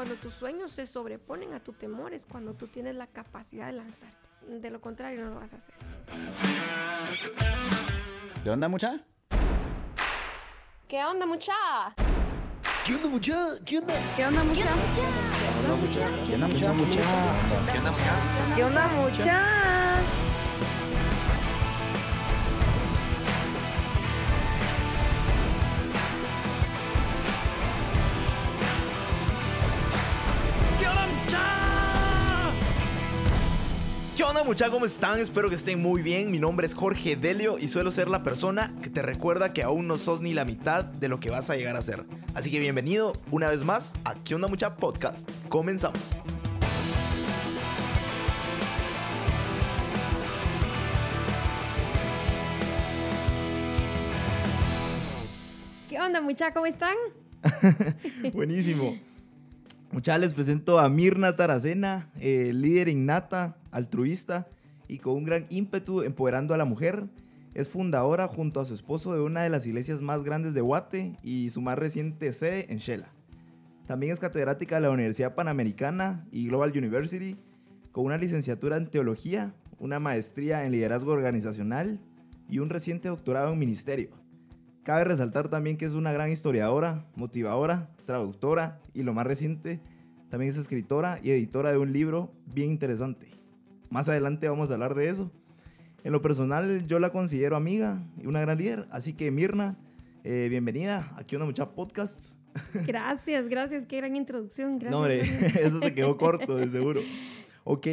Cuando tus sueños se sobreponen a tus temores, cuando tú tienes la capacidad de lanzarte. De lo contrario, no lo vas a hacer. ¿De onda, mucha? ¿Qué onda, mucha? ¿Qué onda, mucha? ¿Qué onda? ¿Qué onda, mucha? ¿Qué onda, mucha? ¿Qué onda, mucha? ¿Qué onda, mucha? ¿Qué onda, mucha? ¿Qué onda, mucha? ¿Cómo están? Espero que estén muy bien. Mi nombre es Jorge Delio y suelo ser la persona que te recuerda que aún no sos ni la mitad de lo que vas a llegar a ser. Así que bienvenido una vez más a ¿Qué onda, mucha? Podcast. Comenzamos. ¿Qué onda, mucha? ¿Cómo están? Buenísimo. Muchachos, les presento a Mirna Taracena, eh, líder innata, altruista y con un gran ímpetu empoderando a la mujer. Es fundadora junto a su esposo de una de las iglesias más grandes de Guate y su más reciente sede en Shela. También es catedrática de la Universidad Panamericana y Global University, con una licenciatura en teología, una maestría en liderazgo organizacional y un reciente doctorado en ministerio. Cabe resaltar también que es una gran historiadora, motivadora, traductora y lo más reciente, también es escritora y editora de un libro bien interesante. Más adelante vamos a hablar de eso. En lo personal yo la considero amiga y una gran líder, así que Mirna, eh, bienvenida aquí a una mucha podcast. Gracias, gracias. Qué gran introducción. Gracias. No, hombre, eso se quedó corto, de seguro. Ok,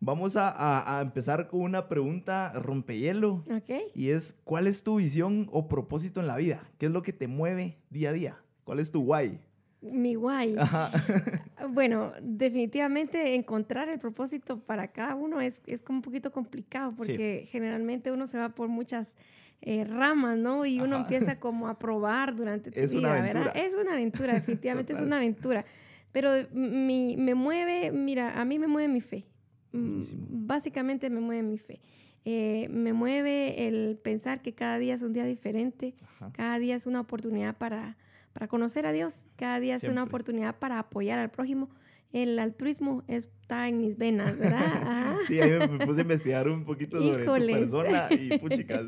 vamos a, a- a empezar con una pregunta rompehielo. Ok. Y es, ¿cuál es tu visión o propósito en la vida? ¿Qué es lo que te mueve día a día? ¿Cuál es tu why? Mi guay. Ajá. Bueno, definitivamente encontrar el propósito para cada uno es, es como un poquito complicado porque generalmente uno se va por muchas eh, ramas, ¿no? Y uno Ajá. empieza como a probar durante tu Es una vida, ¿verdad? Es una aventura, definitivamente es una aventura. Pero mi, me mueve, mira, a mí me mueve mi fe. Mm, Buenísimo. Básicamente me mueve mi fe. Eh, me mueve el pensar que cada día es un día diferente, Ajá. cada día es una oportunidad para, para conocer a Dios, cada día es una Siempre. oportunidad para apoyar al prójimo. El altruismo está en mis venas, ¿verdad? Ajá. Sí, ahí me, puse a investigar un poquito sobre Híjoles. tu persona y puchicas.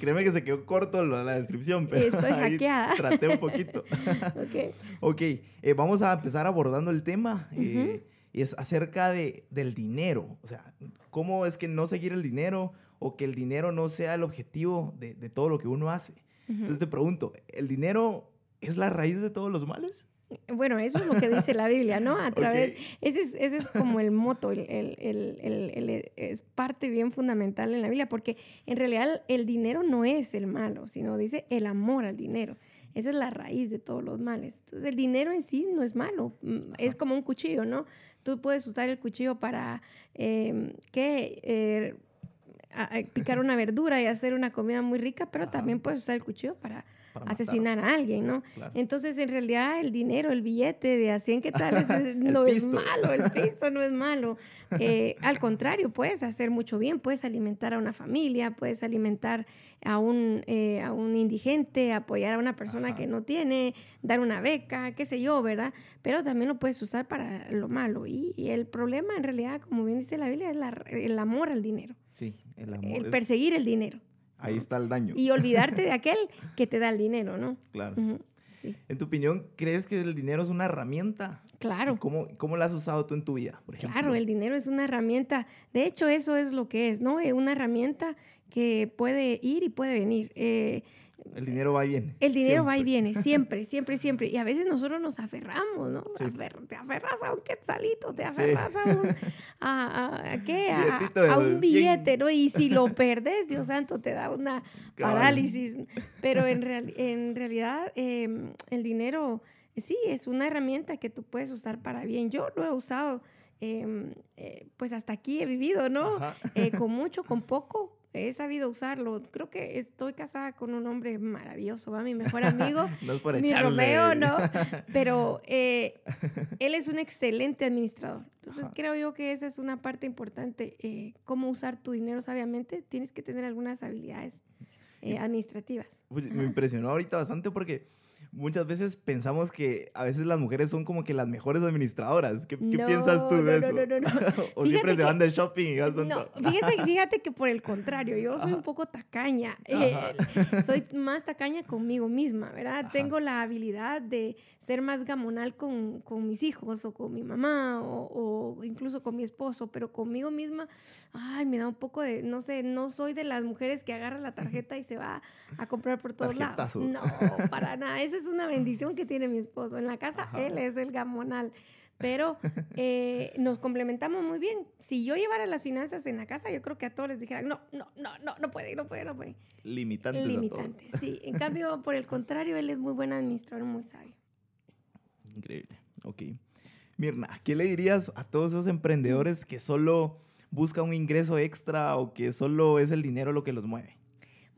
Créeme que se quedó corto la, descripción, pero Estoy ahí hackeada. traté un poquito. Ok. Ok, eh, vamos a empezar abordando el tema. eh, y es acerca de, del dinero. O sea, ¿cómo es que no seguir el dinero o que el dinero no sea el objetivo de, de todo lo que uno hace? Entonces te pregunto, ¿el dinero es la raíz de todos los males? Bueno, eso es lo que dice la Biblia, ¿no? A través, ese, es, ese es como el moto, el, el- el- es parte bien fundamental en la Biblia, porque en realidad el dinero no es el malo, sino dice el amor al dinero. Esa es la raíz de todos los males. Entonces el dinero en sí no es malo, mm, es como un cuchillo, ¿no? Tú puedes usar el cuchillo para, eh, ¿qué? Eh, a picar una verdura y hacer una comida muy rica, pero también puedes usar el cuchillo para, Matar. asesinar a alguien, ¿no? Claro. Entonces, en realidad, el dinero, el billete de a 100 quetzales es- no es malo, el pisto no es malo. Eh, al contrario, puedes hacer mucho bien, puedes alimentar a una familia, puedes alimentar a un, eh, a un indigente, apoyar a una persona Ajá. que no tiene, dar una beca, qué sé yo, ¿verdad? Pero también lo puedes usar para lo malo. Y, y el problema, en realidad, como bien dice la Biblia, es la- el amor al dinero, Sí, el amor. el es- perseguir el dinero ahí está el daño. y olvidarte de aquel que te da el dinero, ¿no? Claro. Sí, En tu opinión, ¿crees que el dinero es una herramienta? claro. ¿Y ¿Cómo, ¿Cómo la has usado tú en tu vida, por ejemplo? Claro, el dinero es una herramienta. De hecho, eso es lo que es, ¿no? Es una herramienta que puede ir y puede venir. Eh, El dinero va y viene. el dinero va y viene, siempre, siempre, siempre. Y a veces nosotros nos aferramos, ¿no? Sí. Afer- te aferras a un quetzalito, te aferras a un... A, a- ¿a qué? A, un 100. billete, ¿no? Y si lo perdes, Dios santo, te da una parálisis. Pero en, real- en realidad, eh, el dinero, sí, es una herramienta que tú puedes usar para bien. Yo lo he usado, eh, eh, pues hasta aquí he vivido, ¿no? Eh, con mucho, con poco, he sabido usarlo. Creo que estoy casada con un hombre maravilloso, ¿va? Mi mejor amigo. No es por mi echarle. Romeo, ¿no? Pero eh, él es un excelente administrador. Entonces Ajá. creo yo que esa es una parte importante. eh, cómo usar tu dinero sabiamente, tienes que tener algunas habilidades eh, administrativas. Pues, me impresionó ahorita bastante porque muchas veces pensamos que a veces las mujeres son como que las mejores administradoras. ¿Qué, qué No, piensas tú de no, eso? no, no, no. o siempre se que- van de shopping y gastan No, todo. fíjate, fíjate que por el contrario, yo soy un poco tacaña. Eh, soy más tacaña conmigo misma, ¿verdad? Tengo la habilidad de ser más gamonal con, con mis hijos o con mi mamá o, o incluso con mi esposo, pero conmigo misma, ay, me da un poco de, no sé, no soy de las mujeres que agarra la tarjeta y se va a comprar por todos lados. No, para nada. Esa es una bendición que tiene mi esposo. En la casa, él es el gamonal. Pero eh, nos complementamos muy bien. Si yo llevara las finanzas en la casa, yo creo que a todos les dijera, no, no, no, no, no puede, no puede, no puede. Limitantes a Limitante, todos. sí. En cambio, por el contrario, él es muy buen administrador, muy sabio. Increíble. Ok. Mirna, ¿qué le dirías a todos esos emprendedores que solo buscan un ingreso extra o que solo es el dinero lo que los mueve?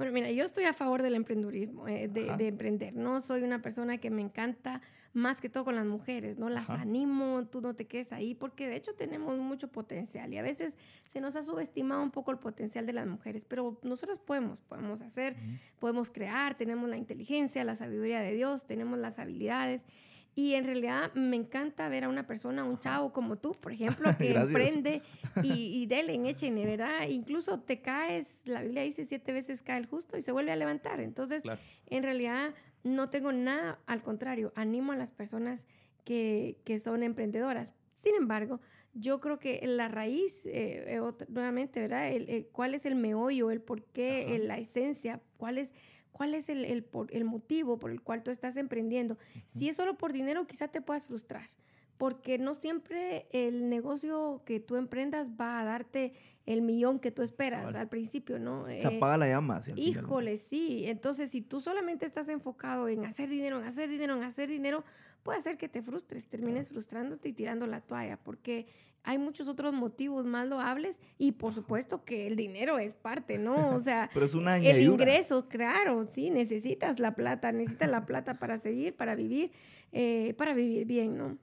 Bueno, mira, yo estoy a favor del emprendurismo, eh, de, emprender. No soy una persona que me encanta más que todo con las mujeres, ¿no? Las Ajá. animo, tú no te quedes ahí, porque de hecho tenemos mucho potencial y a veces se nos ha subestimado un poco el potencial de las mujeres, pero nosotros podemos, podemos hacer, podemos crear, tenemos la inteligencia, la sabiduría de Dios, tenemos las habilidades. Y en realidad me encanta ver a una persona, un chavo como tú, por ejemplo, que emprende y, y dele, échenle, ¿verdad? Incluso te caes, la Biblia dice siete veces cae el justo y se vuelve a levantar. Entonces, Claro. en realidad no tengo nada, al contrario, animo a las personas que, que son emprendedoras. Sin embargo, yo creo que la raíz, eh, eh, otra- nuevamente, ¿verdad? El, el- ¿Cuál es el meollo, el por qué, el- la esencia? ¿Cuál es, cuál es el, el, por- el motivo por el cual tú estás emprendiendo? Si es solo por dinero, quizá te puedas frustrar porque no siempre el negocio que tú emprendas va a darte el millón que tú esperas Vale. al principio, ¿no? Se Eh, apaga la llama. hacia el final. Híjole, sí. Entonces, si tú solamente estás enfocado en hacer dinero, en hacer dinero, en hacer dinero, puede hacer que te frustres, termines frustrándote y tirando la toalla, porque hay muchos otros motivos más loables y por supuesto que el dinero es parte, ¿no? O sea, Pero es una el ingreso, claro, sí, necesitas la plata, necesitas la plata para seguir, para vivir, eh, para vivir bien, ¿no?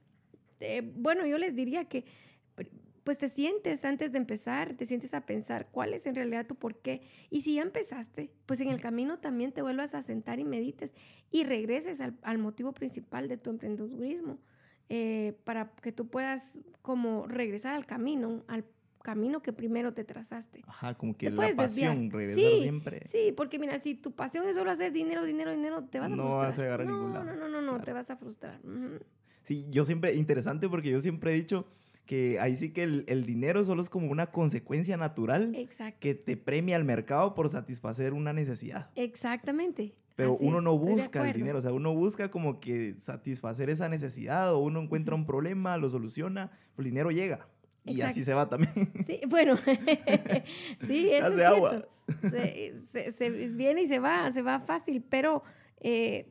Eh, bueno, yo les diría que pues te sientes antes de empezar, te sientes a pensar cuál es en realidad tu por qué. Y si ya empezaste, pues en el camino también te vuelvas a sentar y medites y regreses al, al motivo principal de tu emprendedurismo eh, para que tú puedas como regresar al camino, al camino que primero te trazaste. Ajá, como que la pasión, regresar Sí, siempre. Sí, porque mira, si tu pasión es solo hacer dinero, dinero, dinero, te vas a No frustrar. vas a llegar a no, ningún lado. No, no, no, no, Claro. te vas a frustrar. Ujú. Sí, yo siempre, interesante porque yo siempre he dicho que ahí sí que el, el dinero solo es como una consecuencia natural Exacto. que te premia al mercado por satisfacer una necesidad. Exactamente. Pero Así uno no busca el dinero, o sea, uno busca como que satisfacer esa necesidad o uno encuentra un problema, lo soluciona, pues el dinero llega. Y Exacto. así se va también. Sí, bueno, sí, eso Hace es agua. cierto. Se, se- se viene y se va, se va fácil, pero eh,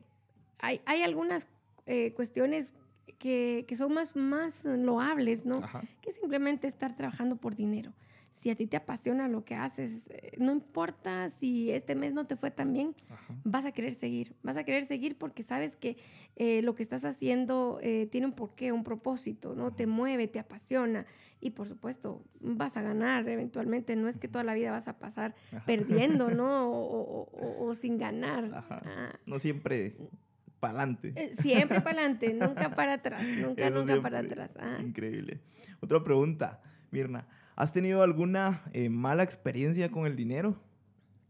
hay, hay algunas eh, cuestiones que, que son más, más loables, ¿no? Ajá. Que simplemente estar trabajando por dinero. Si a ti te apasiona lo que haces, eh, no importa si este mes no te fue tan bien, vas a querer seguir. Vas a querer seguir porque sabes que eh, lo que estás haciendo eh, tiene un porqué, un propósito, ¿no? Te mueve, te apasiona. Y por supuesto, vas a ganar eventualmente. No es que toda la vida vas a pasar perdiendo, ¿no? O, o- o- o sin ganar. Ah, No siempre para adelante. eh, siempre para adelante, nunca para atrás, nunca, Eso nunca para atrás. Increíble. Otra pregunta, Mirna. ¿Has tenido alguna eh, mala experiencia con el dinero?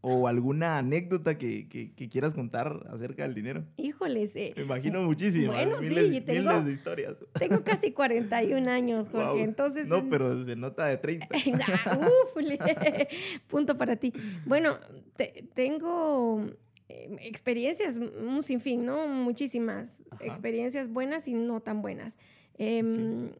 ¿O alguna anécdota que, que- que quieras contar acerca del dinero? Híjoles, eh, Me imagino muchísimas. Bueno, sí, miles, yo tengo- miles de historias. tengo casi 41 años, Jorge, Guau. entonces... No, pero se nota de 30. Ah, uf, punto para ti. Bueno, te- tengo experiencias, un sinfín, ¿no? Muchísimas Ajá. experiencias buenas y no tan buenas. Em,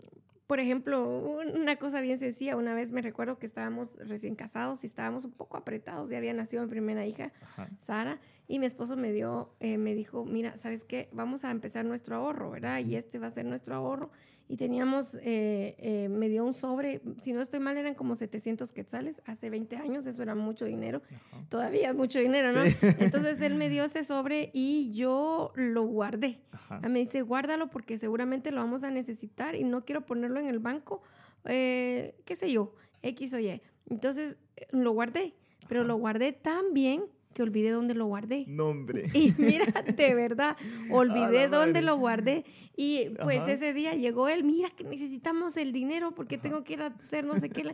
Por ejemplo, una cosa bien sencilla, una vez me recuerdo que estábamos recién casados y estábamos un poco apretados, ya había nacido mi primera hija, Ajá. Sara, y mi esposo me dio, eh, me dijo, mira, ¿sabes qué? Vamos a empezar nuestro ahorro, ¿verdad? Y este va a ser nuestro ahorro. Y teníamos, eh, eh, me dio un sobre, si no estoy mal, eran como 700 quetzales, hace 20 años, eso era mucho dinero. Todavía es mucho dinero, ¿no? Sí. Entonces él me dio ese sobre y yo lo guardé. Ajá. Ah, Me dice, guárdalo porque seguramente lo vamos a necesitar y no quiero ponerlo en el banco, qué sé yo, X o Y. Entonces lo guardé, pero lo guardé tan bien que olvidé dónde lo guardé. No, hombre. Y mira, de verdad, olvidé dónde madre. lo guardé. Y pues Ajá. ese día llegó él, mira que necesitamos el dinero porque tengo que ir a hacer no sé qué. la-".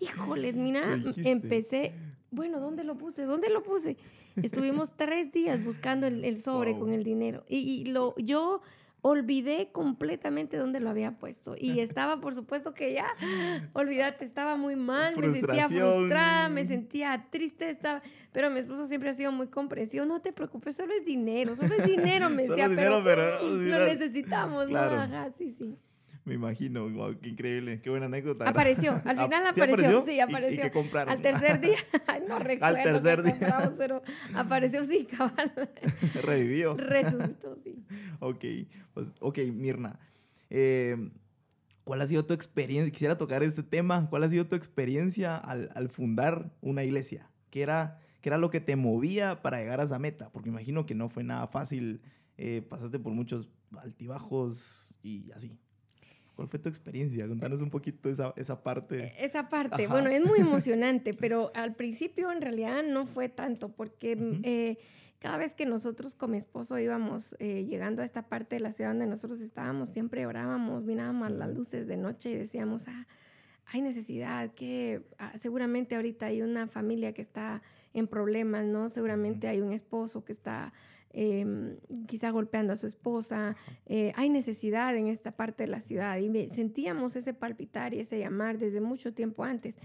Híjoles, mira, empecé, bueno, ¿dónde lo puse? ¿Dónde lo puse? Estuvimos tres días buscando el, el sobre Wow. con el dinero. Y, y lo, yo olvidé completamente dónde lo había puesto. Y estaba, por supuesto que ya, olvídate, estaba muy mal, me sentía frustrada, me sentía triste, estaba, pero mi esposo siempre ha sido muy comprensivo. No te preocupes, solo es dinero, solo es dinero, me Solo decía, dinero, pero, pero, lo necesitamos, claro. ¿no? Ajá, sí, sí. Me imagino, wow, qué increíble, qué buena anécdota. Apareció, al Ah, final ¿sí apareció, sí, ¿Y- apareció. ¿Y, qué compraron? Al tercer día, no recuerdo tercer qué día. compramos, pero apareció, sí, cabal, Revivió. resucitó, sí. Ok, pues, ok, Mirna. eh, ¿Cuál ha sido tu experiencia? Quisiera tocar este tema. ¿Cuál ha sido tu experiencia al, al fundar una iglesia? ¿Qué era, ¿Qué era lo que te movía para llegar a esa meta? Porque imagino que no fue nada fácil. eh, pasaste por muchos altibajos y así. ¿Cuál fue tu experiencia? Contanos un poquito esa, esa parte. Esa parte, Ajá. bueno, es muy emocionante, pero al principio en realidad no fue tanto, porque Ujú. eh, cada vez que nosotros con mi esposo íbamos eh, llegando a esta parte de la ciudad donde nosotros estábamos, siempre orábamos, mirábamos las luces de noche y decíamos, ah, hay necesidad, que ah, seguramente ahorita hay una familia que está en problemas, ¿no? Seguramente hay un esposo que está eh, quizá golpeando a su esposa, eh, hay necesidad en esta parte de la ciudad y sentíamos ese palpitar y ese llamar desde mucho tiempo antes.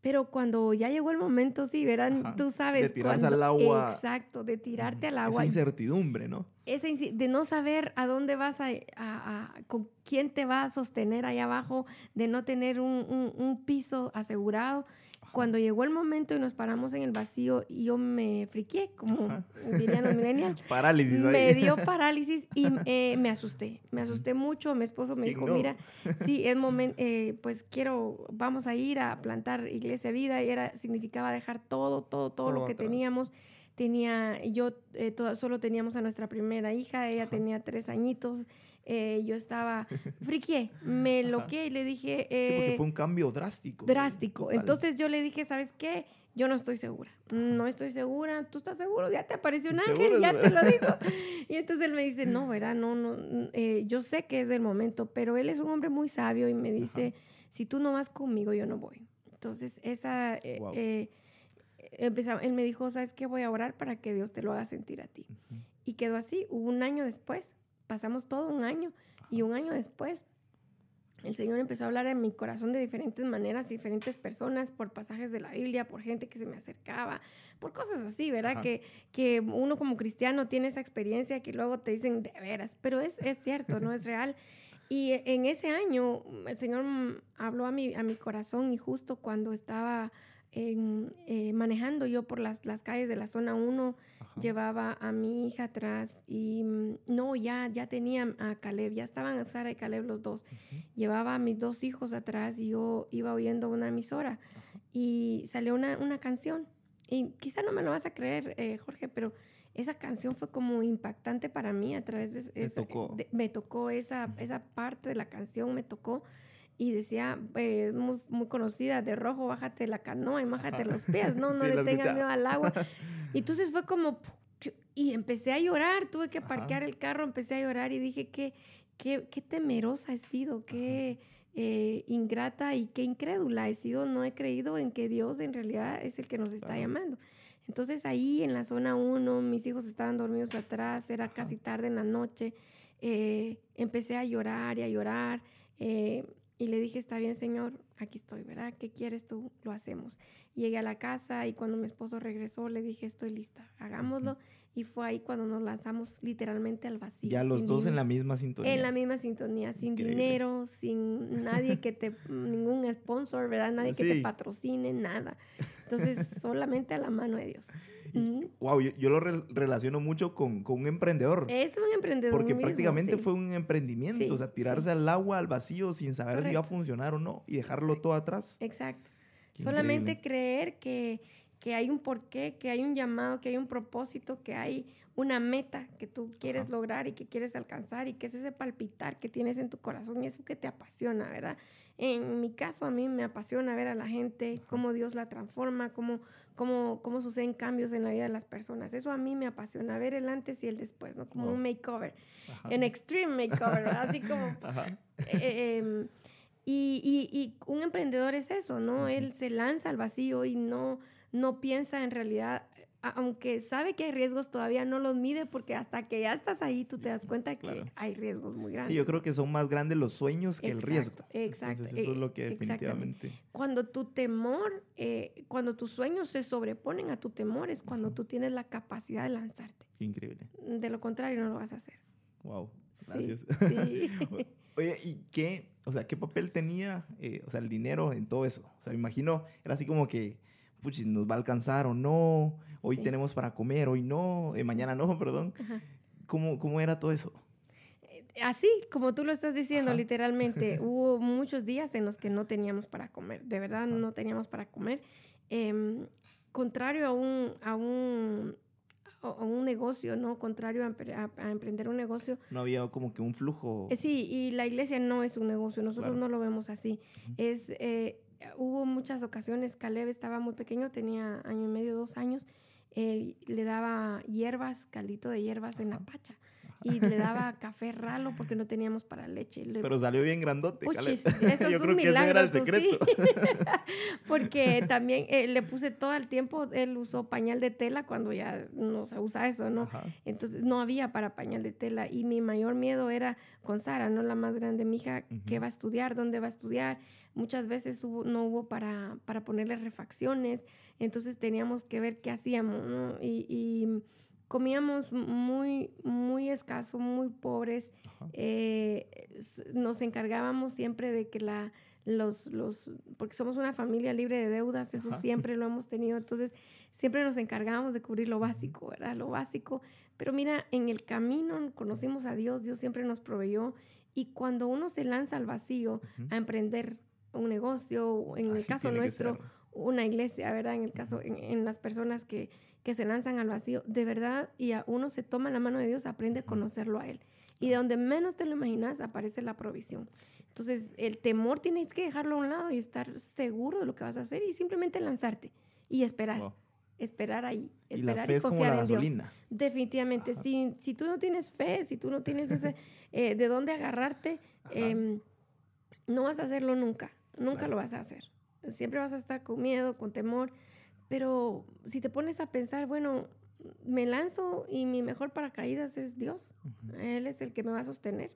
Pero cuando ya llegó el momento, sí, verán, Ajá. tú sabes. De tirarse cuando- al agua. Exacto, de tirarte al Esa agua. incertidumbre, ¿no? Esa inci- de no saber a dónde vas a, a- a- con quién te va a sostener allá abajo, de no tener un, un- un piso asegurado. Cuando llegó el momento y nos paramos en el vacío, y yo me friqué, como Ajá. dirían los millennials. Parálisis ahí. Me dio parálisis y eh, me asusté. Me asusté mucho. Mi esposo me ¿Quién dijo, no? mira, sí, es momento, pues quiero, vamos a ir a plantar Iglesia Vida. Y era, significaba dejar todo, todo, todo, Todo lo que atrás. teníamos. Tenía, yo eh, toda- solo teníamos a nuestra primera hija, ella tenía tres añitos. Eh, yo estaba, friqué, me loqué y le dije... Sí, porque eh, fue un cambio drástico. drástico. Total. Entonces yo le dije, ¿sabes qué? Yo no estoy segura. No estoy segura. ¿Tú estás seguro? Ya te apareció un ángel, ya te lo dijo. Y entonces él me dice, no, ¿verdad? No, no. eh, yo sé que es el momento, pero él es un hombre muy sabio y me dice, si tú no vas conmigo, yo no voy. Entonces esa... eh, Wow. eh, empezaba- él me dijo, ¿sabes qué? Voy a orar para que Dios te lo haga sentir a ti. Y quedó así. Hubo un año después. Pasamos todo un año. Y un año después el Señor empezó a hablar en mi corazón de diferentes maneras, diferentes personas, por pasajes de la Biblia, por gente que se me acercaba, por cosas así, ¿verdad? Ajá. Que, que uno como cristiano tiene esa experiencia que luego te dicen de veras, pero es, es cierto, no es real. Y en ese año el Señor mm, habló a mi, a mi corazón y justo cuando estaba en, eh, manejando yo por las, las calles de la zona 1, Ajá. llevaba a mi hija atrás y mm, no, ya, ya tenía a Caleb, ya estaban Sara y Caleb los dos. Llevaba a mis dos hijos atrás y yo iba oyendo una emisora y salió una, una canción. Y quizá no me lo vas a creer, eh, Jorge, pero esa canción fue como impactante para mí a través de... Esa- tocó. de- me tocó esa, esa parte de la canción, me tocó y decía, eh, muy, muy conocida, de rojo, bájate la canoa y májate los pies, no, no Sí, le tengas miedo al agua. Y entonces fue como, y empecé a llorar, tuve que Ajá. parquear el carro, empecé a llorar y dije, qué, qué, qué temerosa he sido, qué eh, ingrata y qué incrédula he sido, no he creído en que Dios en realidad es el que nos está Claro. llamando. Entonces ahí en la zona 1, mis hijos estaban dormidos atrás, era casi tarde en la noche, eh, empecé a llorar y a llorar eh, y le dije, está bien Señor, aquí estoy, ¿verdad? ¿Qué quieres tú? Lo hacemos. Llegué a la casa y cuando mi esposo regresó le dije, estoy lista, hagámoslo. Y fue ahí cuando nos lanzamos literalmente al vacío. Ya los dos en la misma sintonía. en la misma sintonía, sin Increíble. dinero, sin nadie que te, ningún sponsor, ¿verdad? Nadie que te patrocine, nada. Entonces, solamente a la mano de Dios. Ujú. Wow, yo, yo lo re- relaciono mucho con, con un emprendedor. Es un emprendedor. Porque mismo, prácticamente sí. fue un emprendimiento, Sí, o sea, tirarse al agua, al vacío, sin saber si iba a funcionar o no, y dejarlo Exacto. todo atrás. Exacto. Qué Solamente increíble. creer que, que hay un porqué, que hay un llamado, que hay un propósito, que hay una meta que tú quieres lograr y que quieres alcanzar y que es ese palpitar que tienes en tu corazón y eso que te apasiona, ¿verdad? En mi caso, a mí me apasiona ver a la gente, cómo Dios la transforma, cómo, cómo, cómo suceden cambios en la vida de las personas. Eso a mí me apasiona, ver el antes y el después, ¿no? Como un makeover, un extreme makeover, ¿verdad? Así como... eh, em, y, y, y, un emprendedor es eso, ¿no? Él se lanza al vacío y no, no piensa en realidad aunque sabe que hay riesgos, todavía no los mide porque hasta que ya estás ahí tú te das cuenta que hay riesgos muy grandes. Sí, yo creo que son más grandes los sueños que el riesgo. Exacto. Entonces, eso es lo que definitivamente. Cuando tu temor, eh, cuando tus sueños se sobreponen a tu temor, es cuando tú tienes la capacidad de lanzarte. Increíble. De lo contrario, no lo vas a hacer. Wow. Gracias. Sí. Oye, ¿y qué, o sea, qué papel tenía, eh, o sea, el dinero en todo eso? O sea, me imagino, era así como que, puchis, nos va a alcanzar o no, hoy tenemos para comer, hoy no, eh, mañana no, perdón. ¿Cómo, ¿Cómo, era todo eso? Eh, así, como tú lo estás diciendo, literalmente, hubo muchos días en los que no teníamos para comer, de verdad no teníamos para comer. Eh, contrario a un, a un, a un negocio, ¿no? Contrario a, a, emprender un negocio. No había como que un flujo. Eh, sí, y la iglesia no es un negocio, nosotros no lo vemos así. Es hubo muchas ocasiones, Caleb estaba muy pequeño, tenía año y medio, dos años, eh, le daba hierbas, caldito de hierbas en la pacha. Y le daba café ralo porque no teníamos para leche. Pero salió bien grandote. Puchis, eso es un milagro. el secreto. porque también eh, le puse todo el tiempo, él usó pañal de tela cuando ya no se usa eso, ¿no? Entonces no había para pañal de tela. Y mi mayor miedo era con Sara, ¿no? La más grande, mi hija, ¿qué va a estudiar? ¿Dónde va a estudiar? Muchas veces no hubo para, para ponerle refacciones, entonces teníamos que ver qué hacíamos, y, comíamos muy, muy escaso, muy pobres. Eh, nos encargábamos siempre de que la, los, los, porque somos una familia libre de deudas, eso siempre lo hemos tenido, entonces siempre nos encargábamos de cubrir lo básico, ¿verdad? Lo básico. Pero mira, en el camino conocimos a Dios, Dios siempre nos proveyó, y cuando uno se lanza al vacío a emprender un negocio, en el caso nuestro, una iglesia, ¿verdad? En el caso, en, las personas que, que, se lanzan al vacío, de verdad, y a uno se toma la mano de Dios, aprende a conocerlo a Él. Y de donde menos te lo imaginas, aparece la provisión. Entonces, el temor tienes que dejarlo a un lado y estar seguro de lo que vas a hacer y simplemente lanzarte y esperar. Esperar ahí, esperar y, confiar en Dios. Definitivamente, si, si tú no tienes fe, si tú no tienes ese eh, de dónde agarrarte, eh, no vas a hacerlo nunca. Nunca lo vas a hacer. Siempre vas a estar con miedo, con temor. Pero si te pones a pensar, bueno, me lanzo y mi mejor paracaídas es Dios. Él es el que me va a sostener.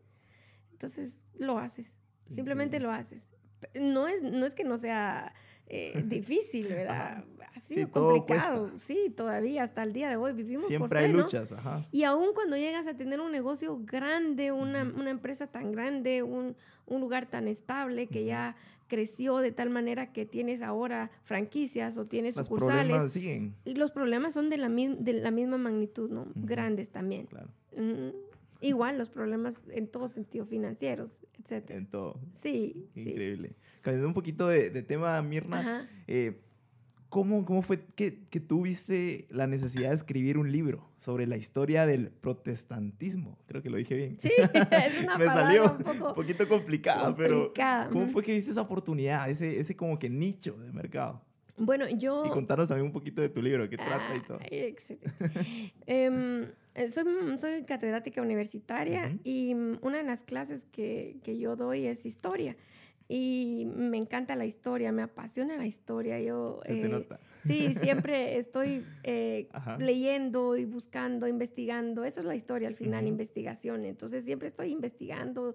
Entonces lo haces. Simplemente lo haces. No es, no es que no sea eh, difícil, ¿verdad? Ha sido complicado. Sí, todavía hasta el día de hoy vivimos Siempre por fe, hay luchas, ajá. Y aún cuando llegas a tener un negocio grande, una, una empresa tan grande, un, un, lugar tan estable que ya creció de tal manera que tienes ahora franquicias o tienes los sucursales. Problemas siguen. Y los problemas son de la, de la misma magnitud, ¿no? Grandes también. Claro. Igual los problemas en todo sentido, financieros, etc. En todo. Sí. Increíble. Cambiando un poquito de, de tema, Mirna, eh, ¿cómo, ¿cómo, fue que, que tuviste la necesidad de escribir un libro sobre la historia del protestantismo? Creo que lo dije bien. Sí, es una Me salió un, poquito complicada, pero ¿cómo fue que viste esa oportunidad, ese, ese como que nicho de mercado? Bueno, yo... Y contanos también un poquito de tu libro, qué trata y todo. Eh, soy, soy, catedrática universitaria y una de las clases que, que, yo doy es historia. Y me encanta la historia, me apasiona la historia. Yo, Se te eh, nota. Sí, siempre estoy eh, leyendo y buscando, investigando. Eso es la historia al final, investigación. Entonces siempre estoy investigando.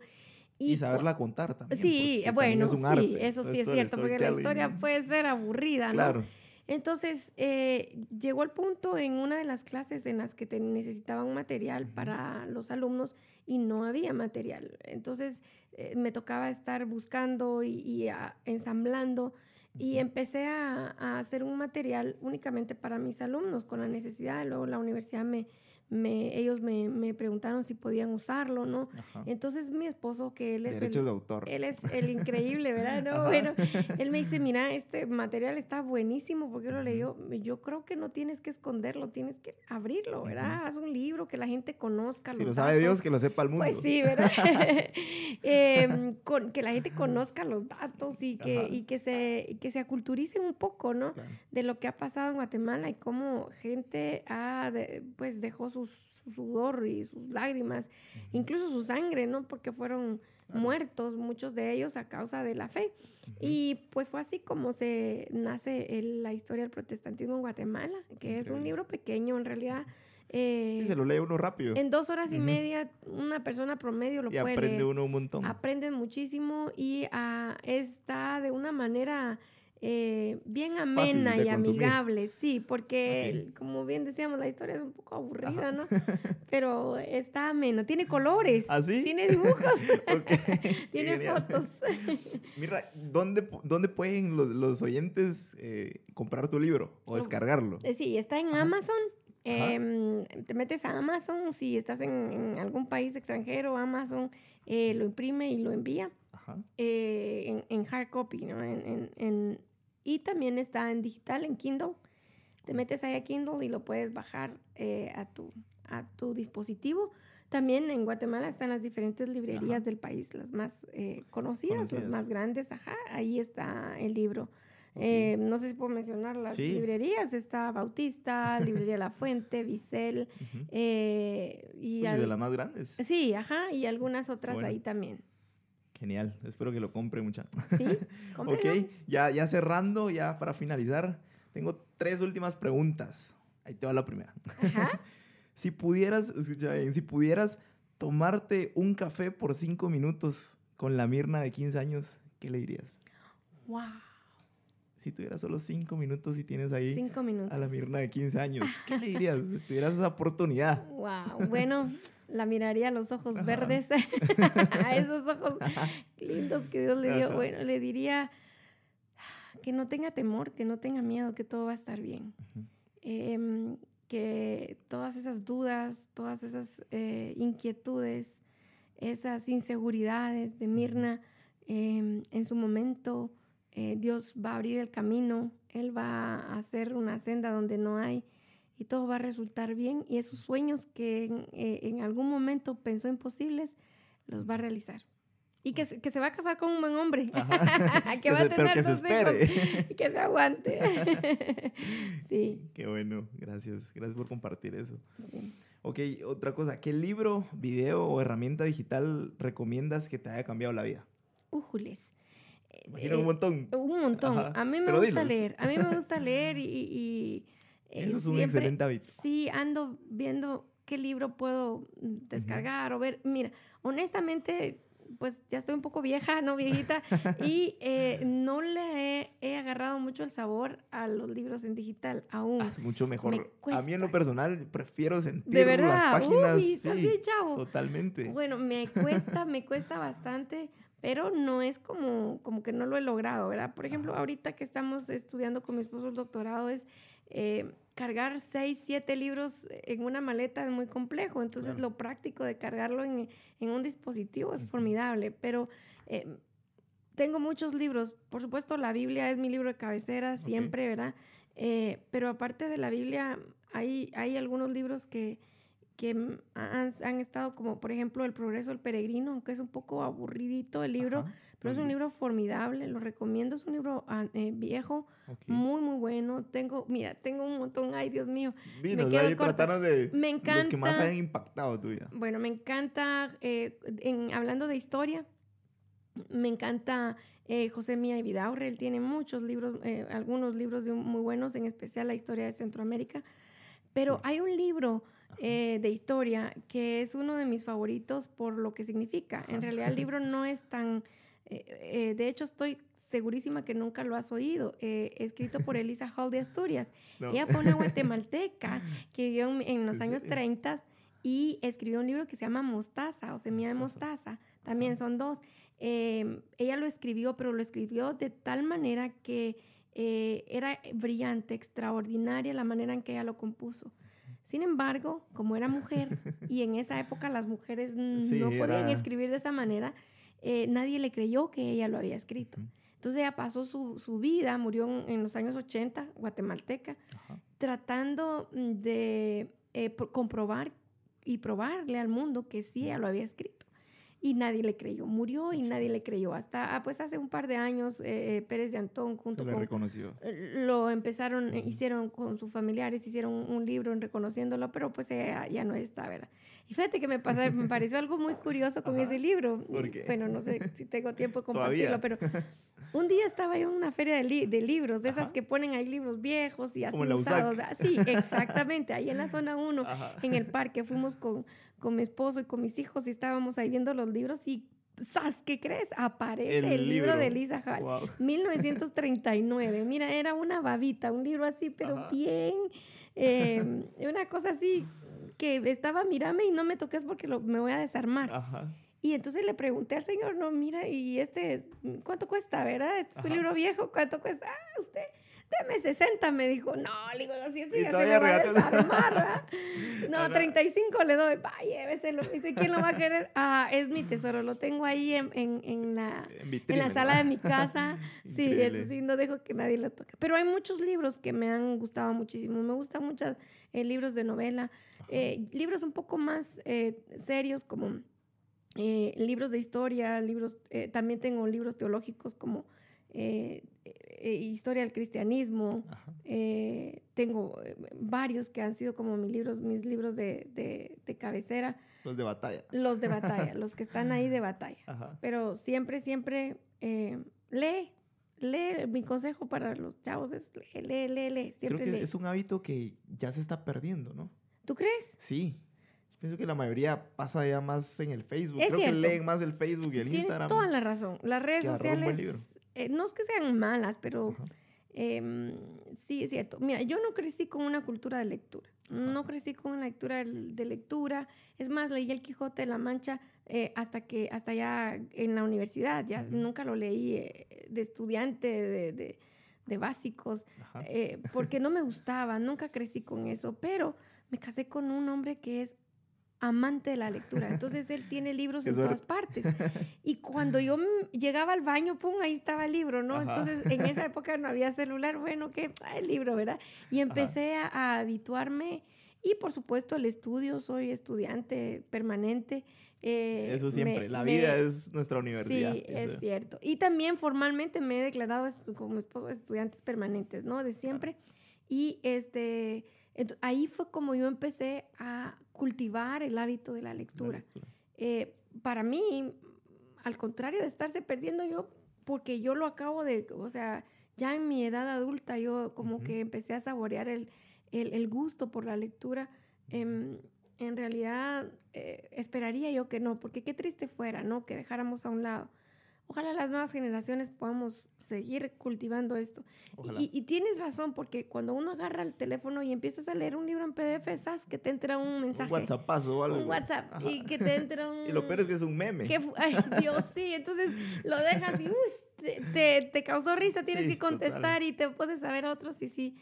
Y, saberla contar también. Sí, bueno, sí, eso sí es cierto, porque la historia puede ser aburrida, ¿no? Entonces, eh, llegó el punto en una de las clases en las que te necesitaban material para los alumnos y no había material. Entonces, eh, me tocaba estar buscando y, ensamblando y empecé a, hacer un material únicamente para mis alumnos con la necesidad. Luego la universidad me, me, ellos me, me preguntaron si podían usarlo, ¿no? Ajá. Entonces mi esposo, que él es el, Derechos de autor. él es el increíble, ¿verdad? No, bueno, él me dice, mira, este material está buenísimo porque lo leyó. Yo creo que no tienes que esconderlo, tienes que abrirlo, ¿verdad? Haz un libro que la gente conozca. Si los lo sabe datos. Dios, que lo sepa el mundo. Pues sí, ¿verdad? Em, con, que la gente conozca los datos y que, Ajá. y que, se, y que se aculturicen un poco, ¿no? Claro. De lo que ha pasado en Guatemala y cómo gente ha, de- pues dejó sus, su sudor y sus lágrimas, incluso su sangre, ¿no? Porque fueron muertos muchos de ellos a causa de la fe. Y pues fue así como se nace el- la historia del protestantismo en Guatemala, que es un libro pequeño en realidad. eh, Sí, se lo lee uno rápido. en dos horas y media, una persona promedio lo y puede aprende leer. uno un montón. Aprenden muchísimo y ah, está de una manera eh, bien amena y consumir. amigable, sí, porque como bien decíamos, la historia es un poco aburrida, ¿no? Pero está ameno, tiene colores, ¿Ah, sí? tiene dibujos, tiene genial. fotos. Mira, ¿dónde, dónde pueden los, los oyentes eh, comprar tu libro o descargarlo? Eh, Sí, está en Amazon. Em, te metes a Amazon, si estás en, en algún país extranjero, Amazon eh, lo imprime y lo envía. Ajá. eh, en, en hard copy, ¿no? En, en- en- y también está en digital, en Kindle. Te metes ahí a Kindle y lo puedes bajar eh, a, tu, a tu dispositivo. También en Guatemala están las diferentes librerías del país, las más eh, conocidas, Conocidas. las más grandes. Ajá, ahí está el libro. Eh, no sé si puedo mencionar las Sí. librerías. Está Bautista, Librería La Fuente, Vicel. eh, y Pues, de las más grandes. Sí, ajá, y algunas otras Bueno. ahí también. Genial. Espero que lo compre mucha. Sí, cómprenlo. ok, ya, ya cerrando, ya para finalizar, tengo tres últimas preguntas. Ahí te va la primera. Ajá. Si pudieras, escucha bien, si pudieras tomarte un café por cinco minutos con la Mirna de 15 años, ¿qué le dirías? Wow. Si tuvieras solo cinco minutos y tienes ahí Cinco minutos. a la Mirna de 15 años, ¿qué le dirías si tuvieras esa oportunidad? Wow. Bueno, la miraría a los ojos verdes, a esos ojos lindos que Dios le dio. Ajá. Bueno, le diría que no tenga temor, que no tenga miedo, que todo va a estar bien. Em, que todas esas dudas, todas esas eh, inquietudes, esas inseguridades de Mirna, em, en su momento eh, Dios va a abrir el camino, Él va a hacer una senda donde no hay y todo va a resultar bien y esos sueños que en, eh, en algún momento pensó imposibles, los va a realizar. Y que se, que se va a casar con un buen hombre, que va se- a tener que se dos hijos y que se aguante. sí, Qué bueno, gracias. Gracias por compartir eso. sí. Ok, otra cosa, ¿qué libro, video o herramienta digital recomiendas que te haya cambiado la vida? Újules. Imagino Eh, un montón. Un montón. Ajá, A mí me pero gusta leer. A mí me gusta leer y... y- y, eh, Eso es un excelente hábito. Sí, ando viendo qué libro puedo descargar o ver. Mira, honestamente, pues ya estoy un poco vieja, ¿no? Viejita. y eh, no le he, he agarrado mucho el sabor a los libros en digital aún. Ah, es mucho mejor. me A mí en lo personal prefiero sentir De verdad. las páginas. Uy, sí, chavo. Totalmente. Bueno, me cuesta, me cuesta bastante, pero no es como, como que no lo he logrado, ¿verdad? Por ejemplo, ahorita que estamos estudiando con mi esposo el doctorado es eh, cargar seis, siete libros en una maleta es muy complejo, entonces Claro. lo práctico de cargarlo en, en un dispositivo es formidable, pero... eh, tengo muchos libros, por supuesto la Biblia es mi libro de cabecera siempre, ¿verdad? Eh, pero aparte de la Biblia hay, hay algunos libros que, que han, han estado como por ejemplo El progreso del peregrino, aunque es un poco aburridito el libro, Ajá. pero es un libro formidable, lo recomiendo, es un libro ah, eh, viejo, Ok. muy muy bueno. Tengo, mira, tengo un montón, ay Dios mío. Dinos, quedo ahí corta. de Me los que más encanta- hayan impactado tu vida. Bueno, me encanta, eh, en, hablando de historia, me encanta eh, José Mía y Vidaurre, él tiene muchos libros, eh, algunos libros de- muy buenos, en especial la historia de Centroamérica, pero hay un libro eh, de historia que es uno de mis favoritos por lo que significa. En realidad el libro no es tan, eh, eh, de hecho estoy segurísima que nunca lo has oído, eh, escrito por Elisa Hall de Asturias. No. Ella fue una guatemalteca que vivió en, en los ¿En años serio? 30 y escribió un libro que se llama Mostaza o Semilla de Mostaza. También son dos. Eh, ella lo escribió, pero lo escribió de tal manera que era brillante, extraordinaria la manera en que ella lo compuso. Sin embargo, como era mujer y en esa época las mujeres Sí, no podían era- escribir de esa manera, eh, nadie le creyó que ella lo había escrito. Entonces ella pasó su, su vida, murió en, en los años 80, guatemalteca, tratando de eh, pro- comprobar y probarle al mundo que sí ella lo había escrito. Y nadie le creyó, murió y nadie le creyó. Hasta ah, pues hace un par de años eh, eh, Pérez de Antón Se junto le con reconoció. lo empezaron, eh, hicieron con sus familiares, hicieron un libro en reconociéndolo, pero pues ya, ya no está, ¿verdad? Y fíjate que me, pasó, me pareció algo muy curioso con ese libro. ¿Por qué? Bueno, no sé si tengo tiempo de compartirlo, pero un día estaba yo en una feria de, li- de libros, de esas Ajá. que ponen ahí libros viejos y así Como la usados. Ah, Sí, exactamente, ahí en la zona 1, Ajá. en el parque, fuimos con, con mi esposo y con mis hijos y estábamos ahí viendo los libros y ¡zas! ¿Qué crees? Aparece El el, libro libro. de Lisa Hall. Wow. 1939. Mira, era una babita, un libro así, pero Ajá. bien. eh, una cosa así que estaba, mírame y no me toques porque lo- me voy a desarmar. Ajá. Y entonces le pregunté al señor, no, mira, y este es, ¿cuánto cuesta, verdad? Este es un libro viejo, ¿cuánto cuesta? Ah, usted, deme 60, me dijo. No, le digo, ese Y ya se me va a desarmar. No, Ajá. 35 le doy, vaya, lléveselo. Dice, ¿quién lo va a querer? Ah, es mi tesoro, lo tengo ahí en, en, en la, En la ¿no? sala de mi casa. sí, eso sí, no dejo que nadie lo toque. Pero hay muchos libros que me han gustado muchísimo. Me gustan muchos eh, libros de novela, eh, libros un poco más eh, serios como libros de historia, libros, eh, también tengo libros teológicos como eh, eh, Historia del Cristianismo. Eh, tengo eh, varios que han sido como mis libros, mis libros de, de- de cabecera, Los de batalla. los de batalla, los que están ahí de batalla. Ajá. Pero siempre, siempre eh, lee, lee. Mi consejo para los chavos es lee, lee, lee, lee. Creo Siempre que lee. es un hábito que ya se está perdiendo, ¿no? ¿Tú crees? Sí. Pienso que la mayoría pasa ya más en el Facebook. Es Creo cierto. que leen más el Facebook y el Tienes Instagram. toda la razón. Las redes sociales. Eh, no es que sean malas, pero em, sí es cierto. Mira, yo no crecí con una cultura de lectura. No crecí con una lectura de lectura. Es más, leí El Quijote de la Mancha eh, hasta que hasta ya en la universidad. Ya nunca lo leí eh, de estudiante, de, de- de básicos, eh, porque no me gustaba. Nunca crecí con eso. Pero me casé con un hombre que es amante de la lectura. Entonces él tiene libros en todas partes. Y cuando yo llegaba al baño, pum, ahí estaba el libro, ¿no? Ajá. Entonces en esa época no había celular, bueno, ¿qué? Ah, el libro, ¿verdad? Y empecé a, a habituarme y por supuesto el estudio, soy estudiante permanente. eh, Eso siempre. me- la me- vida es nuestra universidad. Sí, es cierto. Y también formalmente me he declarado como esposo de estudiantes permanentes, ¿no? De siempre. Y este, ahí fue como yo empecé a cultivar el hábito de la La lectura. lectura. Eh, para mí, al contrario de estarse perdiendo yo, porque yo lo acabo de, o sea, ya en mi edad adulta yo como que empecé a saborear el, el- el gusto por la lectura. Em, en realidad, eh, esperaría yo que no, porque qué triste fuera, ¿no? Que dejáramos a un lado. Ojalá las nuevas generaciones podamos seguir cultivando esto. Y, y tienes razón, porque cuando uno agarra el teléfono y empiezas a leer un libro en PDF, ¿sabes? Que te entra un mensaje. Un WhatsAppazo o algo. Un WhatsApp. Ajá. Y que te entra un... Y lo peor es que es un meme. que Ay, Dios, sí. Entonces lo dejas y te, te, te causó risa, tienes Sí, que contestar total. y te puedes saber a otros y sí,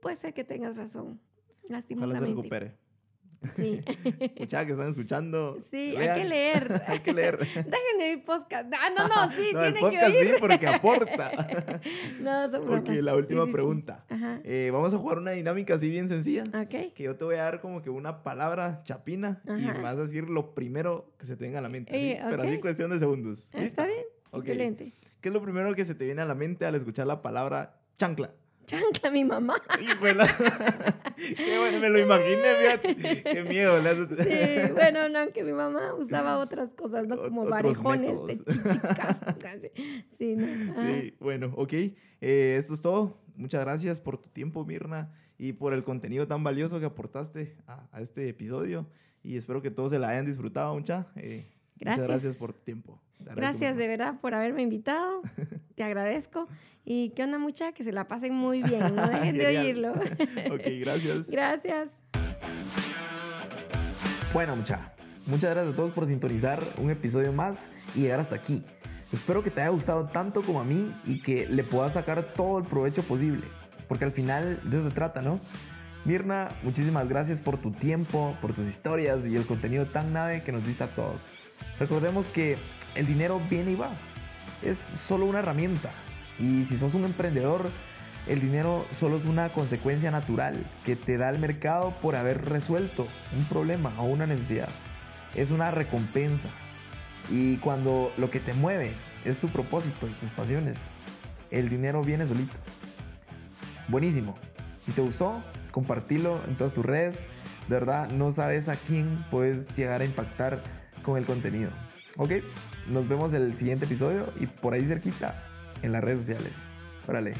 puede ser que tengas razón. Ojalá se Lastimosamente. recupere. Sí, Muchachos que están escuchando. sí, hay que leer. Hay que leer. Dejen de oír podcast. Ah, no, no, sí, No, el tienen que podcast oír. sí, porque aporta. No, son Ok, bromas. la Sí, última sí, sí. pregunta. Ajá. Eh, vamos a jugar una dinámica así bien sencilla. Ok. Que yo te voy a dar como que una palabra chapina y Ajá. vas a decir lo primero que se te venga a la mente. Eh, ¿sí? Pero ok. así cuestión de segundos. Está ¿Lista? bien. Ok. Excelente. ¿Qué es lo primero que se te viene a la mente al escuchar la palabra chancla? Chancla, mi mamá. Híjole. Qué bueno, me lo imaginé, fíjate. Qué miedo. Sí, bueno, no, aunque mi mamá usaba otras cosas, ¿no? Como varejones de chichicas. Sí, ¿no? Sí, bueno, ok. Eh, esto es todo. Muchas gracias por tu tiempo, Mirna, y por el contenido tan valioso que aportaste a, a este episodio. Y espero que todos se la hayan disfrutado, mucha. Eh, Gracias. Muchas gracias por tu tiempo. Gracias de verdad por haberme invitado. Te agradezco. Y qué onda, mucha, que se la pasen muy bien. No dejen de oírlo. ok, gracias. Gracias. Bueno, mucha, muchas gracias a todos por sintonizar un episodio más y llegar hasta aquí. Espero que te haya gustado tanto como a mí y que le puedas sacar todo el provecho posible, porque al final de eso se trata, ¿no? Mirna, muchísimas gracias por tu tiempo, por tus historias y el contenido tan nave que nos diste a todos. Recordemos que el dinero viene y va. Es solo una herramienta. Y si sos un emprendedor, el dinero solo es una consecuencia natural que te da el mercado por haber resuelto un problema o una necesidad. Es una recompensa. Y cuando lo que te mueve es tu propósito y tus pasiones, el dinero viene solito. Buenísimo. Si te gustó, compartilo en todas tus redes. De verdad, no sabes a quién puedes llegar a impactar con el contenido. Ok, nos vemos en el siguiente episodio y por ahí cerquita en las redes sociales. Órale.